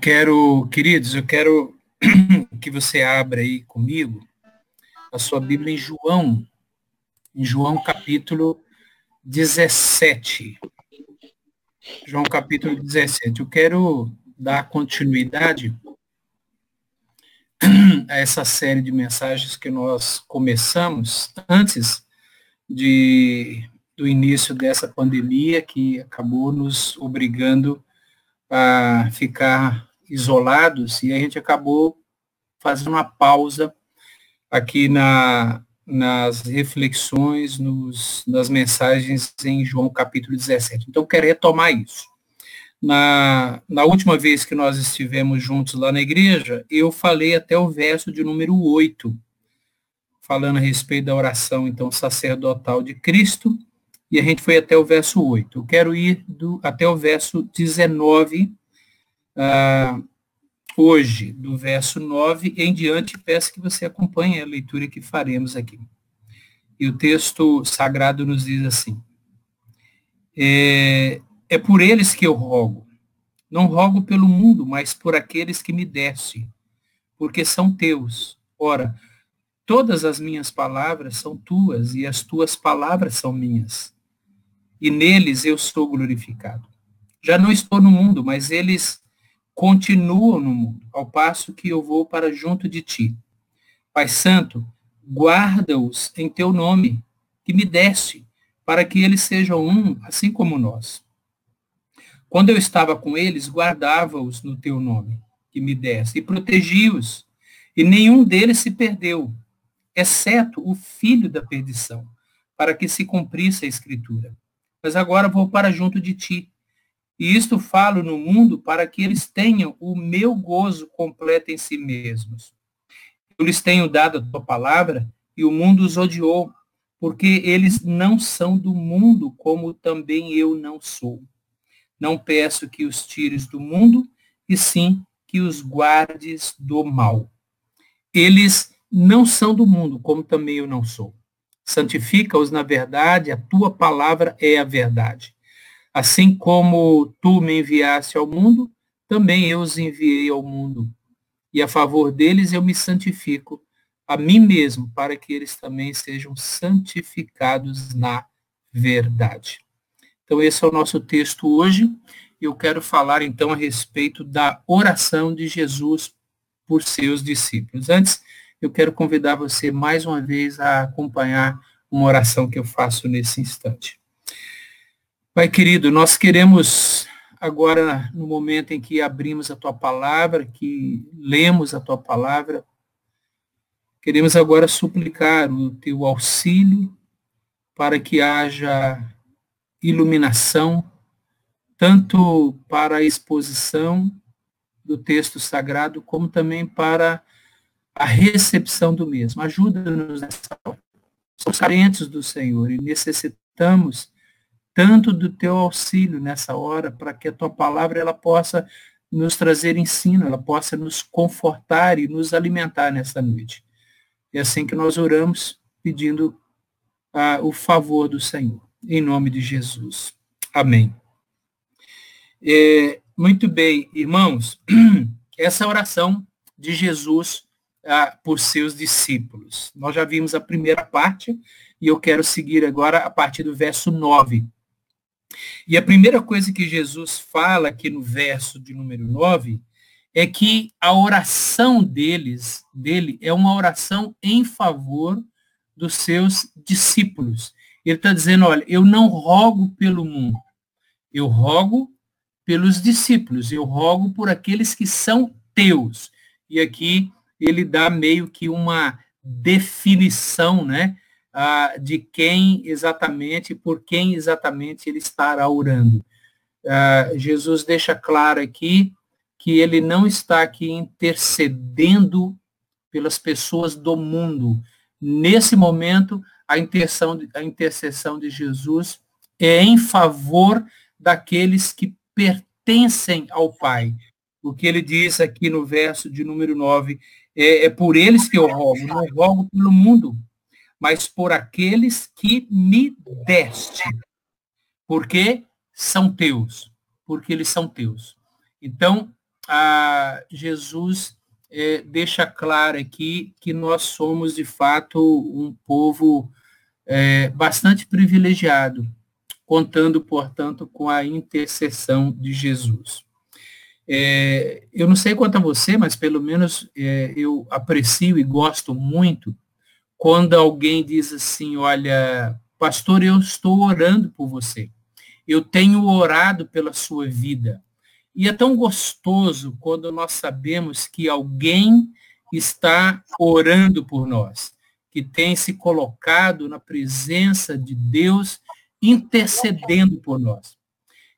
Quero, queridos, eu quero que você abra aí comigo a sua Bíblia em João, em João capítulo 17. João capítulo 17. Eu quero dar continuidade a essa série de mensagens que nós começamos antes de, do início dessa pandemia que acabou nos obrigando a ficar isolados e a gente acabou fazendo uma pausa aqui na, nas reflexões, nos, nas mensagens em João capítulo 17. Então, quero retomar isso. Na, na última vez que nós estivemos juntos lá na igreja, eu falei até o verso de número 8, falando a respeito da oração, então, sacerdotal de Cristo, e a gente foi até o verso 8. Eu quero ir do, até o verso 19, uh, hoje, do verso 9 em diante, peço que você acompanhe a leitura que faremos aqui. E o texto sagrado nos diz assim, é, é por eles que eu rogo, não rogo pelo mundo, mas por aqueles que me deste, porque são teus. Ora, todas as minhas palavras são tuas e as tuas palavras são minhas e neles eu sou glorificado. Já não estou no mundo, mas eles continuam no mundo, ao passo que eu vou para junto de ti. Pai Santo, guarda-os em teu nome, que me deste, para que eles sejam um, assim como nós. Quando eu estava com eles, guardava-os no teu nome, que me deste, e protegi-os, e nenhum deles se perdeu, exceto o filho da perdição, para que se cumprisse a escritura mas agora vou para junto de ti. E isto falo no mundo para que eles tenham o meu gozo completo em si mesmos. Eu lhes tenho dado a tua palavra e o mundo os odiou, porque eles não são do mundo, como também eu não sou. Não peço que os tires do mundo, e sim que os guardes do mal. Eles não são do mundo, como também eu não sou santifica-os na verdade, a tua palavra é a verdade. Assim como tu me enviaste ao mundo, também eu os enviei ao mundo. E a favor deles eu me santifico a mim mesmo, para que eles também sejam santificados na verdade. Então, esse é o nosso texto hoje. Eu quero falar então a respeito da oração de Jesus por seus discípulos. Antes, eu quero convidar você mais uma vez a acompanhar uma oração que eu faço nesse instante. Pai querido, nós queremos agora, no momento em que abrimos a tua palavra, que lemos a tua palavra, queremos agora suplicar o teu auxílio para que haja iluminação, tanto para a exposição do texto sagrado, como também para a recepção do mesmo. Ajuda-nos nessa hora. Somos carentes do Senhor e necessitamos tanto do teu auxílio nessa hora para que a tua palavra ela possa nos trazer ensino, ela possa nos confortar e nos alimentar nessa noite. É assim que nós oramos, pedindo ah, o favor do Senhor. Em nome de Jesus. Amém. É, muito bem, irmãos, essa oração de Jesus ah, por seus discípulos. Nós já vimos a primeira parte e eu quero seguir agora a partir do verso 9. E a primeira coisa que Jesus fala aqui no verso de número 9 é que a oração deles, dele é uma oração em favor dos seus discípulos. Ele está dizendo, olha, eu não rogo pelo mundo, eu rogo pelos discípulos, eu rogo por aqueles que são teus. E aqui ele dá meio que uma definição, né, de quem exatamente, por quem exatamente ele estará orando. Jesus deixa claro aqui que ele não está aqui intercedendo pelas pessoas do mundo. Nesse momento, a, intercessão, a intercessão de Jesus é em favor daqueles que pertencem ao Pai. O que ele diz aqui no verso de número 9, é, é por eles que eu rogo, não rogo pelo mundo, mas por aqueles que me deste, porque são teus, porque eles são teus. Então, Jesus é, deixa claro aqui que nós somos, de fato, um povo é, bastante privilegiado, contando, portanto, com a intercessão de Jesus. É, eu não sei quanto a você, mas pelo menos é, eu aprecio e gosto muito quando alguém diz assim, olha, pastor, eu estou orando por você. Eu tenho orado pela sua vida. E é tão gostoso quando nós sabemos que alguém está orando por nós, que tem se colocado na presença de Deus, intercedendo por nós.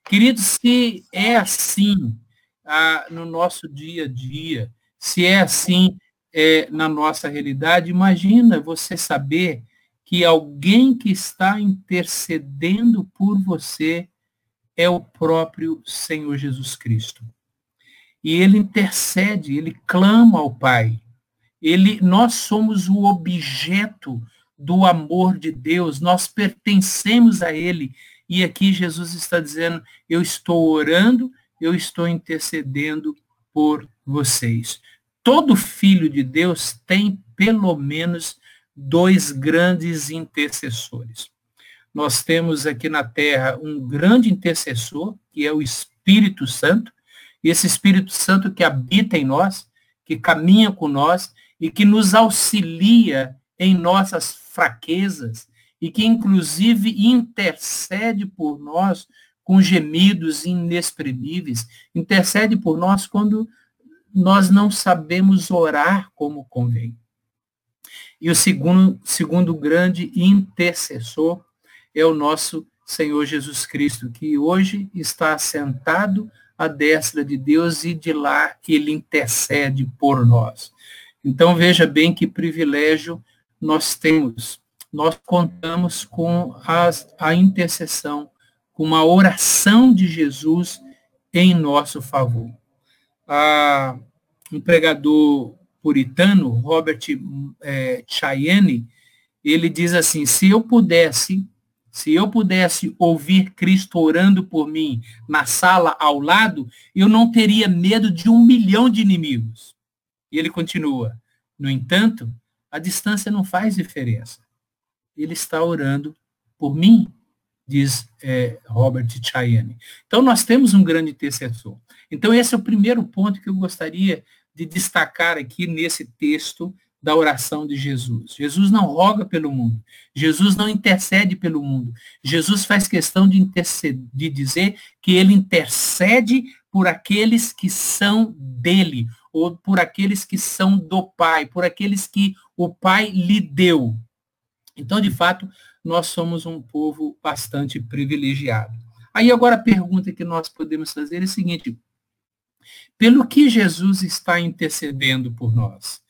Queridos, se é assim ah, no nosso dia a dia, se é assim é, na nossa realidade, imagina você saber que alguém que está intercedendo por você é o próprio Senhor Jesus Cristo. E ele intercede, ele clama ao Pai. Ele, nós somos o objeto do amor de Deus, nós pertencemos a ele. E aqui Jesus está dizendo: eu estou orando, eu estou intercedendo por vocês. Todo filho de Deus tem pelo menos dois grandes intercessores. Nós temos aqui na Terra um grande intercessor, que é o Espírito Santo, e esse Espírito Santo que habita em nós, que caminha com nós e que nos auxilia em nossas fraquezas e que inclusive intercede por nós com gemidos inexprimíveis, intercede por nós quando nós não sabemos orar como convém. E o segundo, segundo grande intercessor é o nosso Senhor Jesus Cristo, que hoje está sentado à destra de Deus e de lá ele intercede por nós. Então veja bem que privilégio nós temos. Nós contamos com as, a intercessão, com uma oração de Jesus em nosso favor. Ah, um pregador puritano, Robert é, Cheyenne, ele diz assim, se eu pudesse se eu pudesse ouvir Cristo orando por mim na sala ao lado, eu não teria medo de um milhão de inimigos. E ele continua. No entanto, a distância não faz diferença. Ele está orando por mim, diz é, Robert Cheyenne. Então, nós temos um grande intercessor. Então, esse é o primeiro ponto que eu gostaria de destacar aqui nesse texto da oração de Jesus. Jesus não roga pelo mundo. Jesus não intercede pelo mundo. Jesus faz questão de, de dizer que ele intercede por aqueles que são dele, ou por aqueles que são do Pai, por aqueles que o Pai lhe deu. Então, de fato, nós somos um povo bastante privilegiado. Aí agora a pergunta que nós podemos fazer é a seguinte: pelo que Jesus está intercedendo por nós?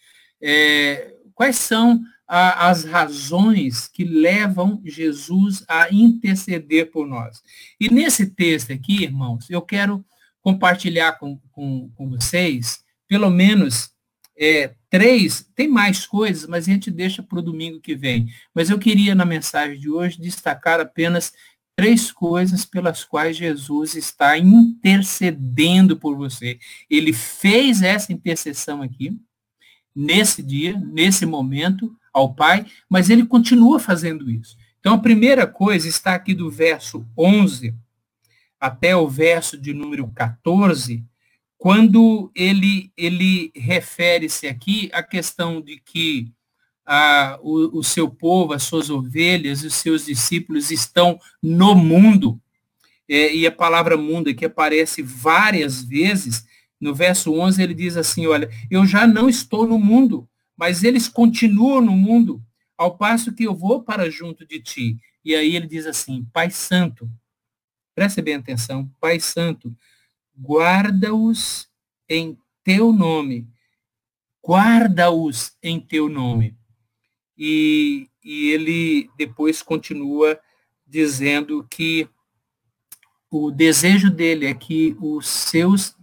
é, quais são a, as razões que levam Jesus a interceder por nós. E nesse texto aqui, irmãos, eu quero compartilhar com, com, com vocês, pelo menos é, três, tem mais coisas, mas a gente deixa para o domingo que vem. Mas eu queria, na mensagem de hoje, destacar apenas três coisas pelas quais Jesus está intercedendo por você. Ele fez essa intercessão aqui, nesse dia, nesse momento, ao Pai, mas ele continua fazendo isso. Então, a primeira coisa está aqui do verso 11 até o verso de número 14, quando ele, ele refere-se aqui à questão de que ah, o, o seu povo, as suas ovelhas, os seus discípulos estão no mundo. É, e a palavra mundo aqui aparece várias vezes, no verso 11 ele diz assim, olha, eu já não estou no mundo, mas eles continuam no mundo, ao passo que eu vou para junto de ti. E aí ele diz assim, Pai Santo, preste bem atenção, Pai Santo, guarda-os em teu nome, guarda-os em teu nome. E, e ele depois continua dizendo que o desejo dele é que os seus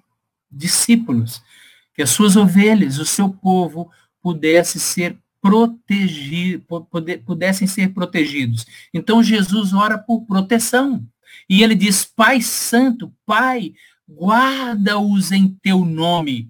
discípulos, que as suas ovelhas, o seu povo, pudesse ser protegido, pudessem ser protegidos. Então Jesus ora por proteção. E ele diz, Pai Santo, Pai, guarda-os em teu nome,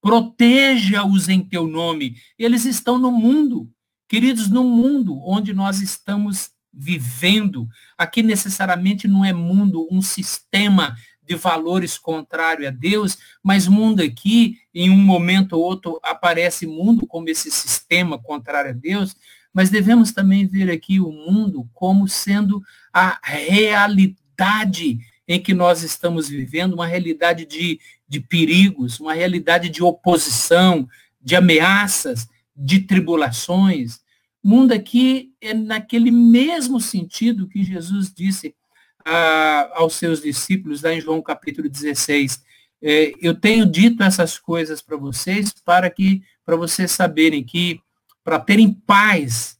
proteja-os em teu nome. Eles estão no mundo, queridos, no mundo onde nós estamos vivendo. Aqui necessariamente não é mundo, um sistema de valores contrário a Deus, mas mundo aqui, em um momento ou outro, aparece mundo como esse sistema contrário a Deus, mas devemos também ver aqui o mundo como sendo a realidade em que nós estamos vivendo, uma realidade de, de perigos, uma realidade de oposição, de ameaças, de tribulações. Mundo aqui é naquele mesmo sentido que Jesus disse aos seus discípulos, lá em João capítulo 16. É, eu tenho dito essas coisas para vocês para que para vocês saberem que para terem paz,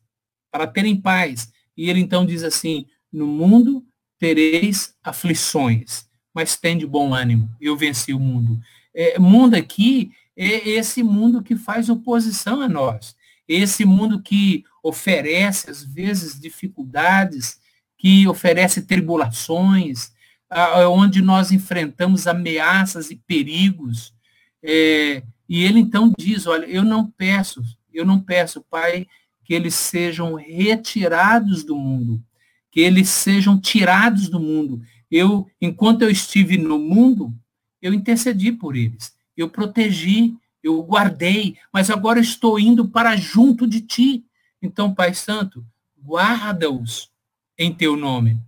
para terem paz. E ele então diz assim: no mundo tereis aflições, mas tem de bom ânimo. Eu venci o mundo. É, mundo aqui esse mundo que faz oposição a nós. Esse mundo que oferece, às vezes, dificuldades, que oferece tribulações, onde nós enfrentamos ameaças e perigos. É, e ele então diz, olha, eu não peço, eu não peço, Pai, que eles sejam retirados do mundo, que eles sejam tirados do mundo. Eu, enquanto eu estive no mundo, eu intercedi por eles, eu protegi, eu guardei, mas agora estou indo para junto de ti. Então, Pai Santo, guarda-os em teu nome.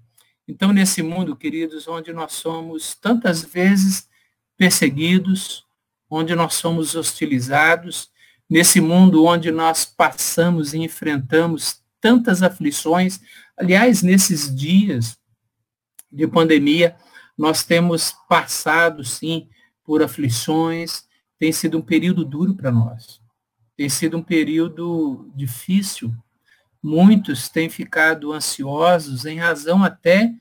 Então, nesse mundo, queridos, onde nós somos tantas vezes perseguidos, onde nós somos hostilizados, nesse mundo onde nós passamos e enfrentamos tantas aflições, aliás, nesses dias de pandemia, nós temos passado, sim, por aflições, tem sido um período duro para nós, tem sido um período difícil, muitos têm ficado ansiosos em razão até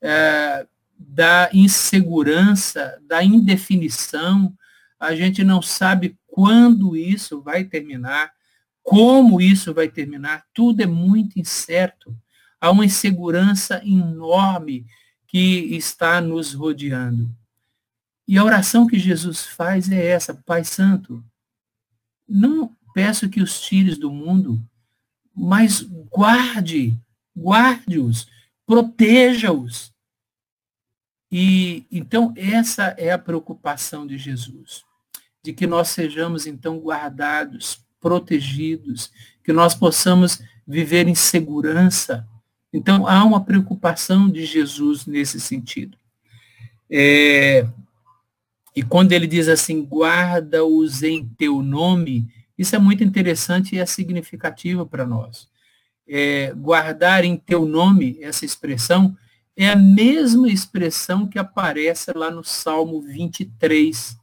é, da insegurança, da indefinição. A gente não sabe quando isso vai terminar, como isso vai terminar, tudo é muito incerto. Há uma insegurança enorme que está nos rodeando. E a oração que Jesus faz é essa, Pai Santo, não peço que os tires do mundo, mas guarde, guarde-os, proteja-os. E então essa é a preocupação de Jesus, de que nós sejamos então guardados, protegidos, que nós possamos viver em segurança. Então há uma preocupação de Jesus nesse sentido. É, e quando ele diz assim, guarda-os em teu nome, isso é muito interessante e é significativo para nós. É, guardar em teu nome, essa expressão, é a mesma expressão que aparece lá no Salmo 23,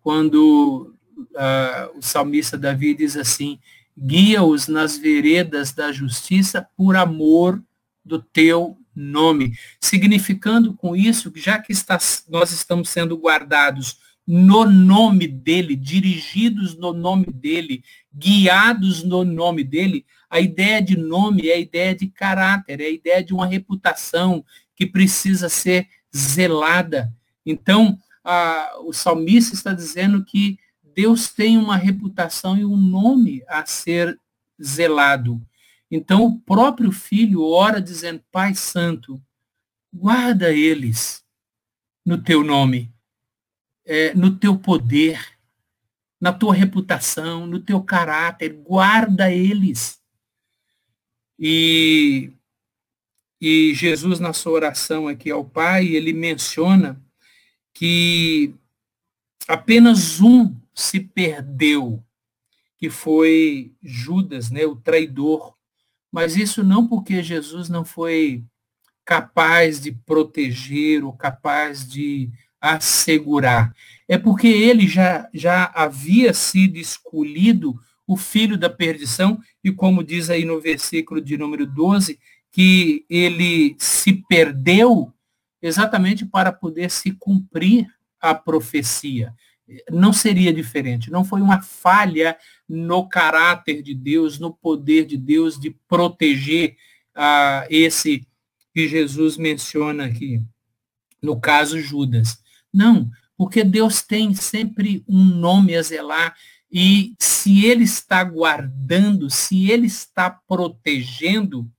quando uh, o salmista Davi diz assim, guia-os nas veredas da justiça por amor do teu nome. Significando com isso, já que está, nós estamos sendo guardados no nome dele, dirigidos no nome dele, guiados no nome dele. A ideia de nome é a ideia de caráter, é a ideia de uma reputação que precisa ser zelada. Então, a, o salmista está dizendo que Deus tem uma reputação e um nome a ser zelado. Então, o próprio filho ora dizendo: Pai Santo, guarda eles no teu nome é, no teu poder, na tua reputação, no teu caráter, guarda eles. E, e Jesus, na sua oração aqui ao Pai, ele menciona que apenas um se perdeu, que foi Judas, né, o traidor. Mas isso não porque Jesus não foi capaz de proteger ou capaz de assegurar. É porque ele já, já havia sido escolhido o filho da perdição, e como diz aí no versículo de número 12, que ele se perdeu exatamente para poder se cumprir a profecia. Não seria diferente, não foi uma falha no caráter de Deus, no poder de Deus de proteger ah, esse que Jesus menciona aqui, no caso Judas. Não, porque Deus tem sempre um nome a zelar e se ele está guardando, se ele está protegendo,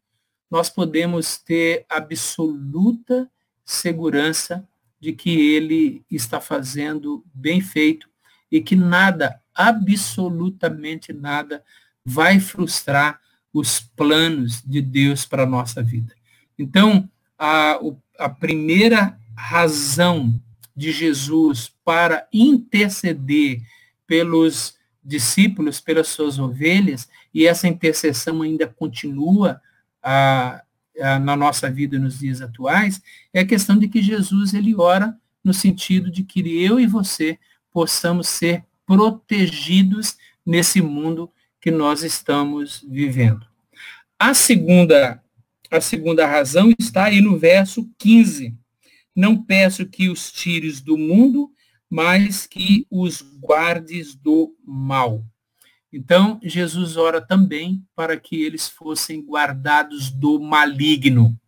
nós podemos ter absoluta segurança de que ele está fazendo bem feito e que nada, absolutamente nada, vai frustrar os planos de Deus para a nossa vida. Então, a, a primeira razão de Jesus para interceder pelos discípulos, pelas suas ovelhas, e essa intercessão ainda continua a, a, na nossa vida nos dias atuais, é a questão de que Jesus ele ora no sentido de que eu e você possamos ser protegidos nesse mundo que nós estamos vivendo. A segunda, a segunda razão está aí no verso 15. Não peço que os tires do mundo, mas que os guardes do mal. Então, Jesus ora também para que eles fossem guardados do maligno.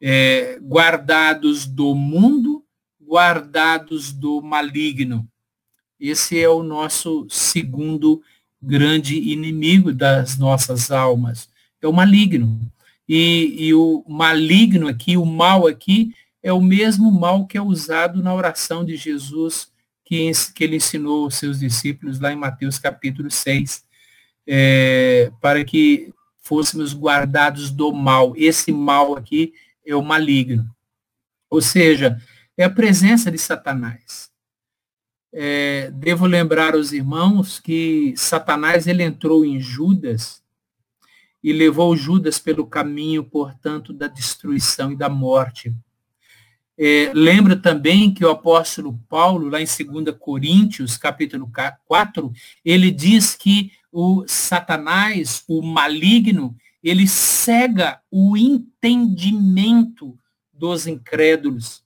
É, guardados do mundo, guardados do maligno. Esse é o nosso segundo grande inimigo das nossas almas é o maligno. E, e o maligno aqui, o mal aqui, é o mesmo mal que é usado na oração de Jesus que, que ele ensinou aos seus discípulos lá em Mateus capítulo 6, é, para que fôssemos guardados do mal. Esse mal aqui é o maligno. Ou seja, é a presença de Satanás. É, devo lembrar aos irmãos que Satanás ele entrou em Judas e levou Judas pelo caminho, portanto, da destruição e da morte. É, lembra também que o apóstolo Paulo, lá em 2 Coríntios, capítulo 4, ele diz que o Satanás, o maligno, ele cega o entendimento dos incrédulos.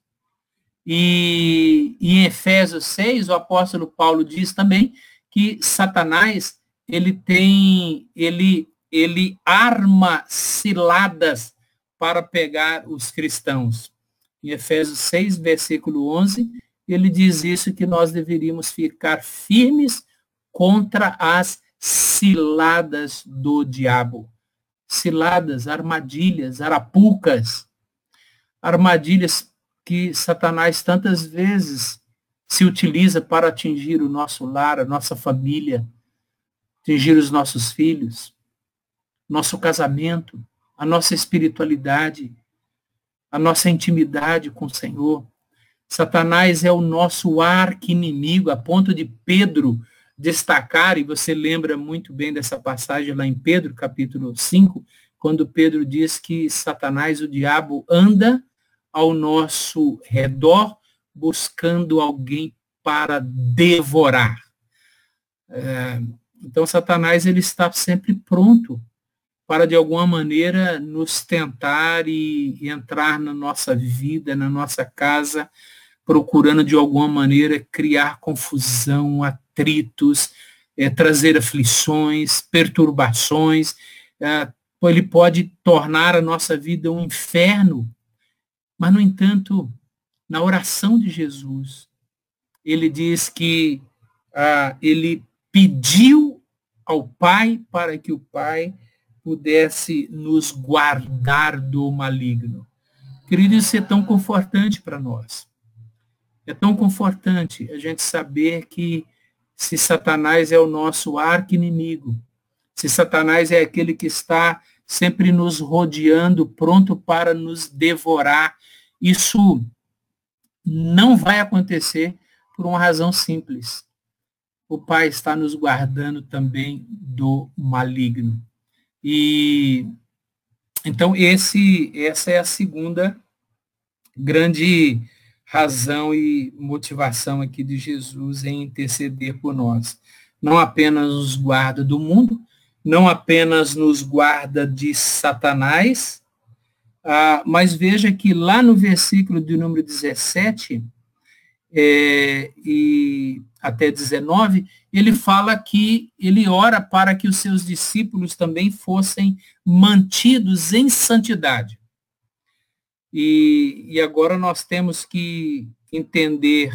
E, em Efésios 6, o apóstolo Paulo diz também que Satanás, ele tem, ele ele arma ciladas para pegar os cristãos. Em Efésios 6, versículo 11, ele diz isso que nós deveríamos ficar firmes contra as ciladas do diabo. Ciladas, armadilhas, arapucas, armadilhas que Satanás tantas vezes se utiliza para atingir o nosso lar, a nossa família, atingir os nossos filhos nosso casamento, a nossa espiritualidade, a nossa intimidade com o Senhor. Satanás é o nosso arqui-inimigo, a ponto de Pedro destacar, e você lembra muito bem dessa passagem lá em Pedro, capítulo 5, quando Pedro diz que Satanás, o diabo, anda ao nosso redor buscando alguém para devorar. É, então, Satanás ele está sempre pronto para de alguma maneira nos tentar e, e entrar na nossa vida, na nossa casa, procurando de alguma maneira criar confusão, atritos, é, trazer aflições, perturbações. É, ele pode tornar a nossa vida um inferno. Mas, no entanto, na oração de Jesus, ele diz que ah, ele pediu ao Pai para que o Pai pudesse nos guardar do maligno. Querido, isso é tão confortante para nós. É tão confortante a gente saber que se Satanás é o nosso arqui-inimigo, se Satanás é aquele que está sempre nos rodeando, pronto para nos devorar, isso não vai acontecer por uma razão simples. O Pai está nos guardando também do maligno. E então esse essa é a segunda grande razão e motivação aqui de Jesus em interceder por nós. Não apenas nos guarda do mundo, não apenas nos guarda de Satanás, ah, mas veja que lá no versículo de número 17 é, e até 19, ele fala que ele ora para que os seus discípulos também fossem mantidos em santidade. E, e agora nós temos que entender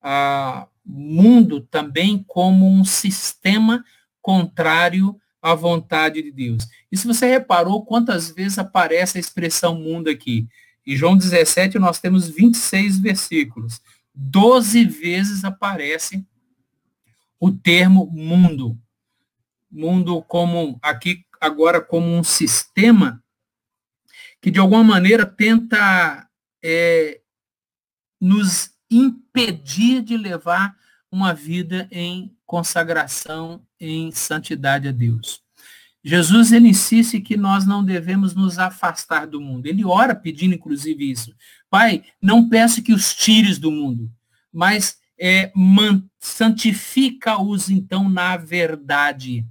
o mundo também como um sistema contrário à vontade de Deus. E se você reparou quantas vezes aparece a expressão mundo aqui? Em João 17 nós temos 26 versículos. Doze vezes aparece o termo mundo. Mundo como aqui agora como um sistema que de alguma maneira tenta é, nos impedir de levar uma vida em consagração, em santidade a Deus. Jesus ele insiste que nós não devemos nos afastar do mundo. Ele ora pedindo inclusive isso. Pai, não peço que os tires do mundo, mas é, santifica-os então na verdade.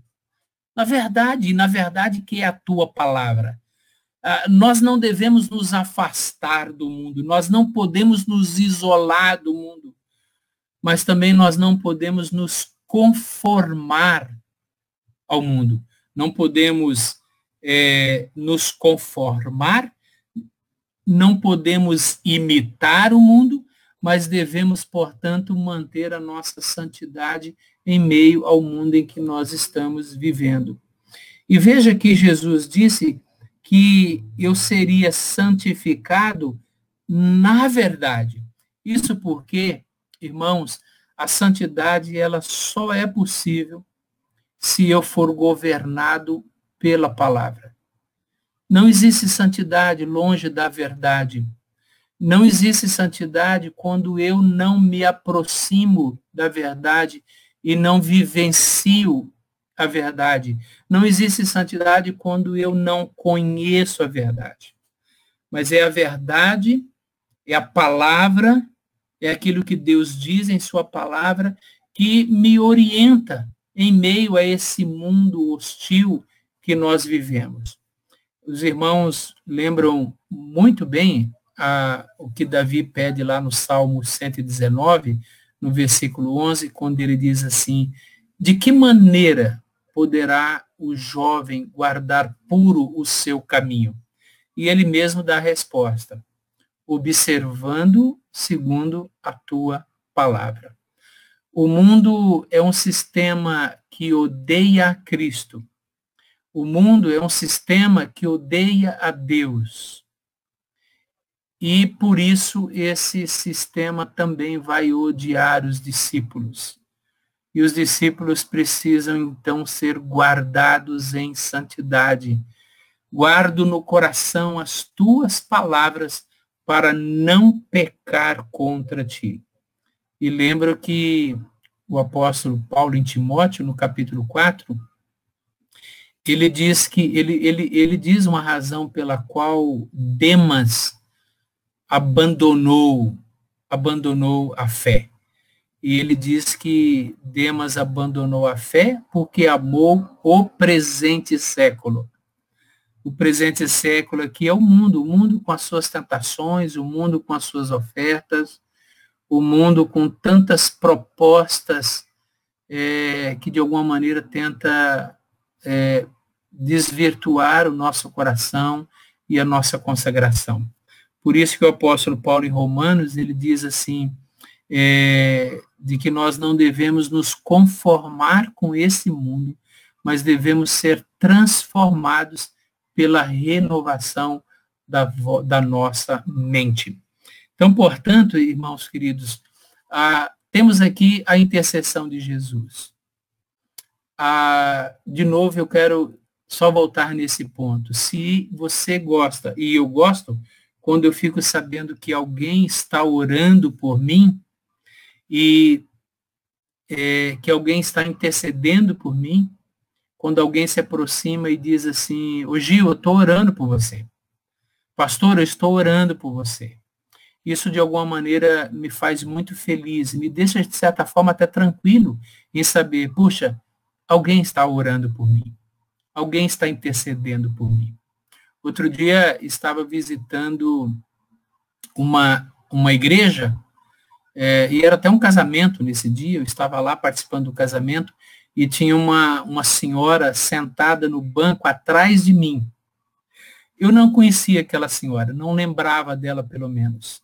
Na verdade, na verdade que é a tua palavra. Ah, nós não devemos nos afastar do mundo, nós não podemos nos isolar do mundo, mas também nós não podemos nos conformar ao mundo. Não podemos é, nos conformar, não podemos imitar o mundo, mas devemos, portanto, manter a nossa santidade em meio ao mundo em que nós estamos vivendo. E veja que Jesus disse que eu seria santificado na verdade. Isso porque, irmãos, a santidade ela só é possível se eu for governado pela palavra. Não existe santidade longe da verdade. Não existe santidade quando eu não me aproximo da verdade e não vivencio a verdade. Não existe santidade quando eu não conheço a verdade. Mas é a verdade, é a palavra, é aquilo que Deus diz em sua palavra que me orienta em meio a esse mundo hostil que nós vivemos. Os irmãos lembram muito bem a, o que Davi pede lá no Salmo 119, no versículo 11, quando ele diz assim: De que maneira poderá o jovem guardar puro o seu caminho? E ele mesmo dá a resposta: observando segundo a tua palavra. O mundo é um sistema que odeia a Cristo. O mundo é um sistema que odeia a Deus. E por isso esse sistema também vai odiar os discípulos. E os discípulos precisam então ser guardados em santidade. Guardo no coração as tuas palavras para não pecar contra ti. E lembro que o apóstolo Paulo em Timóteo, no capítulo 4, ele diz que ele, ele, ele diz uma razão pela qual Demas abandonou, abandonou a fé. E ele diz que Demas abandonou a fé porque amou o presente século. O presente século aqui é o mundo, o mundo com as suas tentações, o mundo com as suas ofertas, o mundo com tantas propostas é, que de alguma maneira tenta é, desvirtuar o nosso coração e a nossa consagração. Por isso que o apóstolo Paulo em Romanos, ele diz assim, é, de que nós não devemos nos conformar com esse mundo, mas devemos ser transformados pela renovação da, da nossa mente. Então, portanto, irmãos queridos, temos aqui a intercessão de Jesus. De novo, eu quero só voltar nesse ponto. Se você gosta, e eu gosto, quando eu fico sabendo que alguém está orando por mim e é, que alguém está intercedendo por mim, quando alguém se aproxima e diz assim, ô Gil, eu estou orando por você. Pastor, eu estou orando por você. Isso, de alguma maneira, me faz muito feliz, me deixa, de certa forma, até tranquilo em saber, puxa, alguém está orando por mim. Alguém está intercedendo por mim. Outro dia estava visitando uma, uma igreja, é, e era até um casamento nesse dia, eu estava lá participando do casamento, e tinha uma, uma senhora sentada no banco atrás de mim. Eu não conhecia aquela senhora, não lembrava dela pelo menos.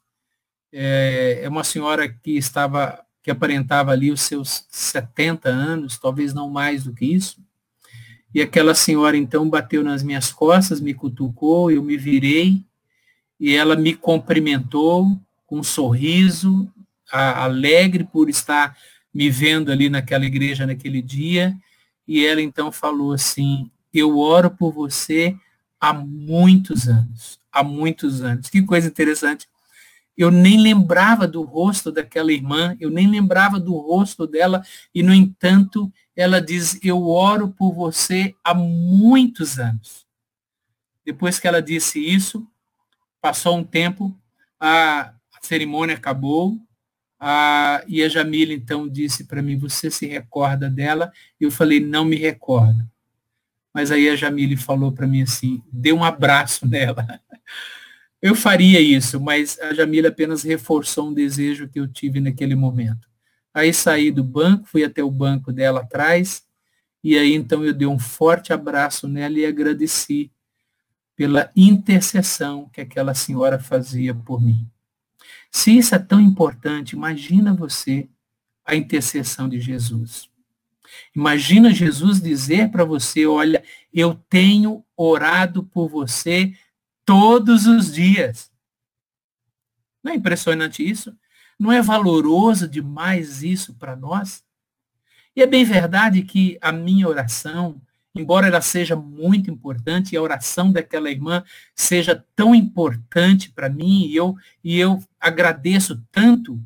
é, é uma senhora que estava, que aparentava ali os seus 70 anos, talvez não mais do que isso. E aquela senhora então bateu nas minhas costas, me cutucou, eu me virei e ela me cumprimentou com um sorriso, a, alegre por estar me vendo ali naquela igreja naquele dia. E ela então falou assim: Eu oro por você há muitos anos, há muitos anos. Que coisa interessante. Eu nem lembrava do rosto daquela irmã, eu nem lembrava do rosto dela, e, no entanto, ela diz: Eu oro por você há muitos anos. Depois que ela disse isso, passou um tempo, a, cerimônia acabou, a, e a Jamila então disse para mim: Você se recorda dela? Eu falei: Não me recordo. Mas aí a Jamile falou para mim assim: Dê um abraço nela. Eu faria isso, mas a Jamila apenas reforçou um desejo que eu tive naquele momento. Aí saí do banco, fui até o banco dela atrás, e aí então eu dei um forte abraço nela e agradeci pela intercessão que aquela senhora fazia por mim. Se isso é tão importante, imagina você a intercessão de Jesus. Imagina Jesus dizer para você, olha, eu tenho orado por você todos os dias. Não é impressionante isso? Não é valoroso demais isso para nós? E é bem verdade que a minha oração, embora ela seja muito importante, e a oração daquela irmã seja tão importante para mim, e eu, e eu agradeço tanto,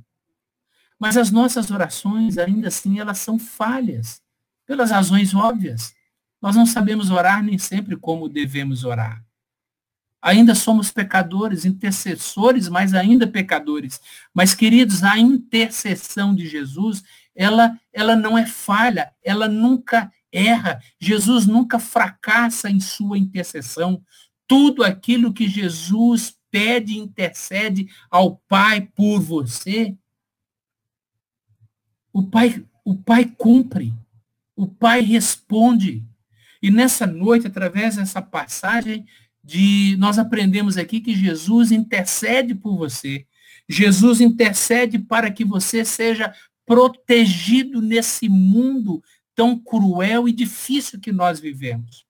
mas as nossas orações, ainda assim, elas são falhas, pelas razões óbvias. Nós não sabemos orar nem sempre como devemos orar. Ainda somos pecadores, intercessores, mas ainda pecadores. Mas, queridos, a intercessão de Jesus, ela, ela não é falha, ela nunca erra. Jesus nunca fracassa em sua intercessão. Tudo aquilo que Jesus pede e intercede ao Pai por você, o Pai, o Pai cumpre. O Pai responde. E nessa noite, através dessa passagem, de nós aprendemos aqui que Jesus intercede por você. Jesus intercede para que você seja protegido nesse mundo tão cruel e difícil que nós vivemos.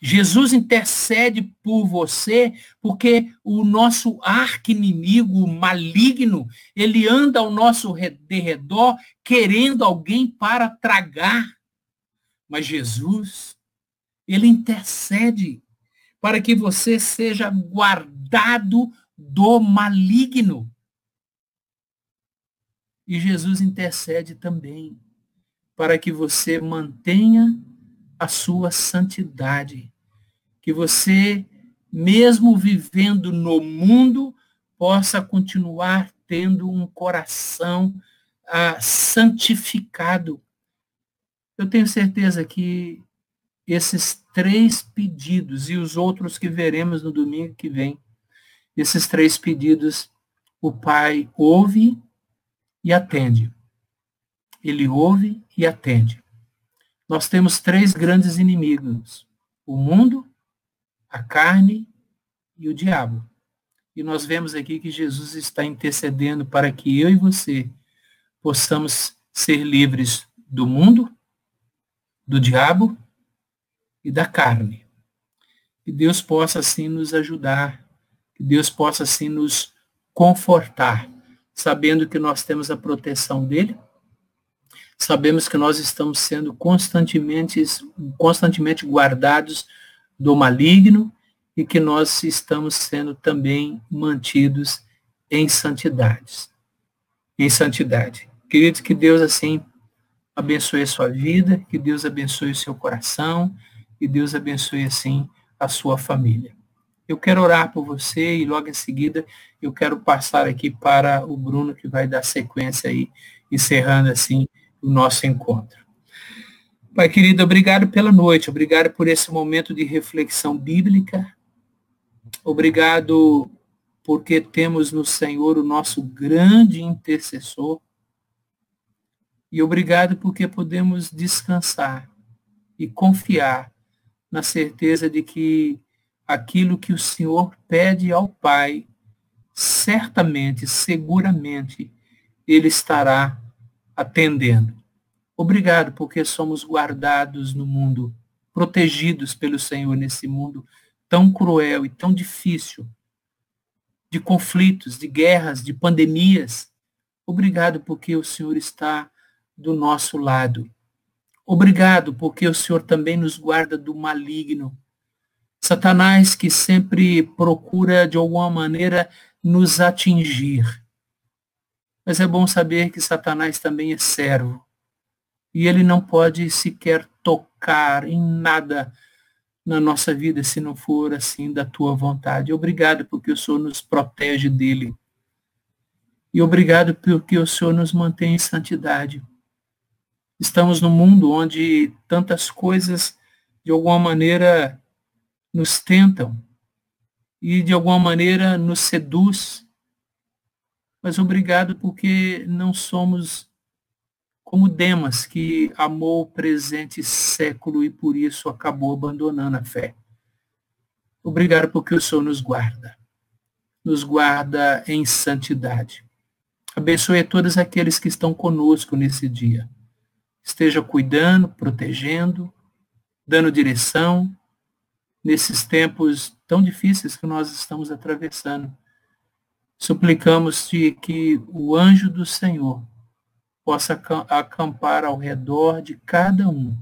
Jesus intercede por você porque o nosso arqui-inimigo maligno, ele anda ao nosso derredor querendo alguém para tragar. Mas Jesus, ele intercede para que você seja guardado do maligno. E Jesus intercede também para que você mantenha a sua santidade, que você, mesmo vivendo no mundo, possa continuar tendo um coração ah, santificado. Eu tenho certeza que esses três pedidos e os outros que veremos no domingo que vem, esses três pedidos, o Pai ouve e atende. Ele ouve e atende. Nós temos três grandes inimigos: o mundo, a carne e o diabo. E nós vemos aqui que Jesus está intercedendo para que eu e você possamos ser livres do mundo, do diabo e da carne. Que Deus possa assim nos ajudar, que Deus possa assim nos confortar, sabendo que nós temos a proteção dele, sabemos que nós estamos sendo constantemente, constantemente guardados do maligno e que nós estamos sendo também mantidos em santidades. Em santidade. Queridos, que Deus assim abençoe a sua vida, que Deus abençoe o seu coração, e Deus abençoe assim a sua família. Eu quero orar por você e logo em seguida eu quero passar aqui para o Bruno que vai dar sequência aí, encerrando assim o nosso encontro. Pai querido, obrigado pela noite, obrigado por esse momento de reflexão bíblica. Obrigado porque temos no Senhor o nosso grande intercessor. E obrigado porque podemos descansar e confiar na certeza de que aquilo que o Senhor pede ao Pai certamente, seguramente, Ele estará atendendo. Obrigado, porque somos guardados no mundo, protegidos pelo Senhor nesse mundo tão cruel e tão difícil, de conflitos, de guerras, de pandemias. Obrigado, porque o Senhor está do nosso lado. Obrigado, porque o Senhor também nos guarda do maligno. Satanás que sempre procura, de alguma maneira, nos atingir. Mas é bom saber que Satanás também é servo. E ele não pode sequer tocar em nada na nossa vida se não for assim da tua vontade. Obrigado porque o Senhor nos protege dele. E obrigado porque o Senhor nos mantém em santidade. Estamos num mundo onde tantas coisas, de alguma maneira, nos tentam e, de alguma maneira, nos seduz. Mas obrigado porque não somos como Demas, que amou o presente século e por isso acabou abandonando a fé. Obrigado porque o Senhor nos guarda, nos guarda em santidade. Abençoe todos aqueles que estão conosco nesse dia esteja cuidando, protegendo, dando direção nesses tempos tão difíceis que nós estamos atravessando. Suplicamos-te que o anjo do Senhor possa acampar ao redor de cada um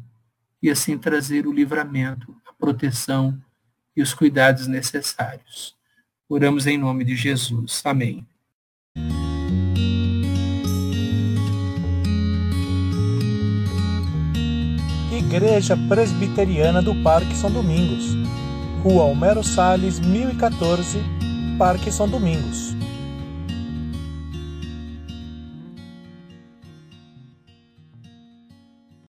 e assim trazer o livramento, a proteção e os cuidados necessários. Oramos em nome de Jesus. Amém. Igreja Presbiteriana do Parque São Domingos, Rua Homero Salles, 1014, Parque São Domingos.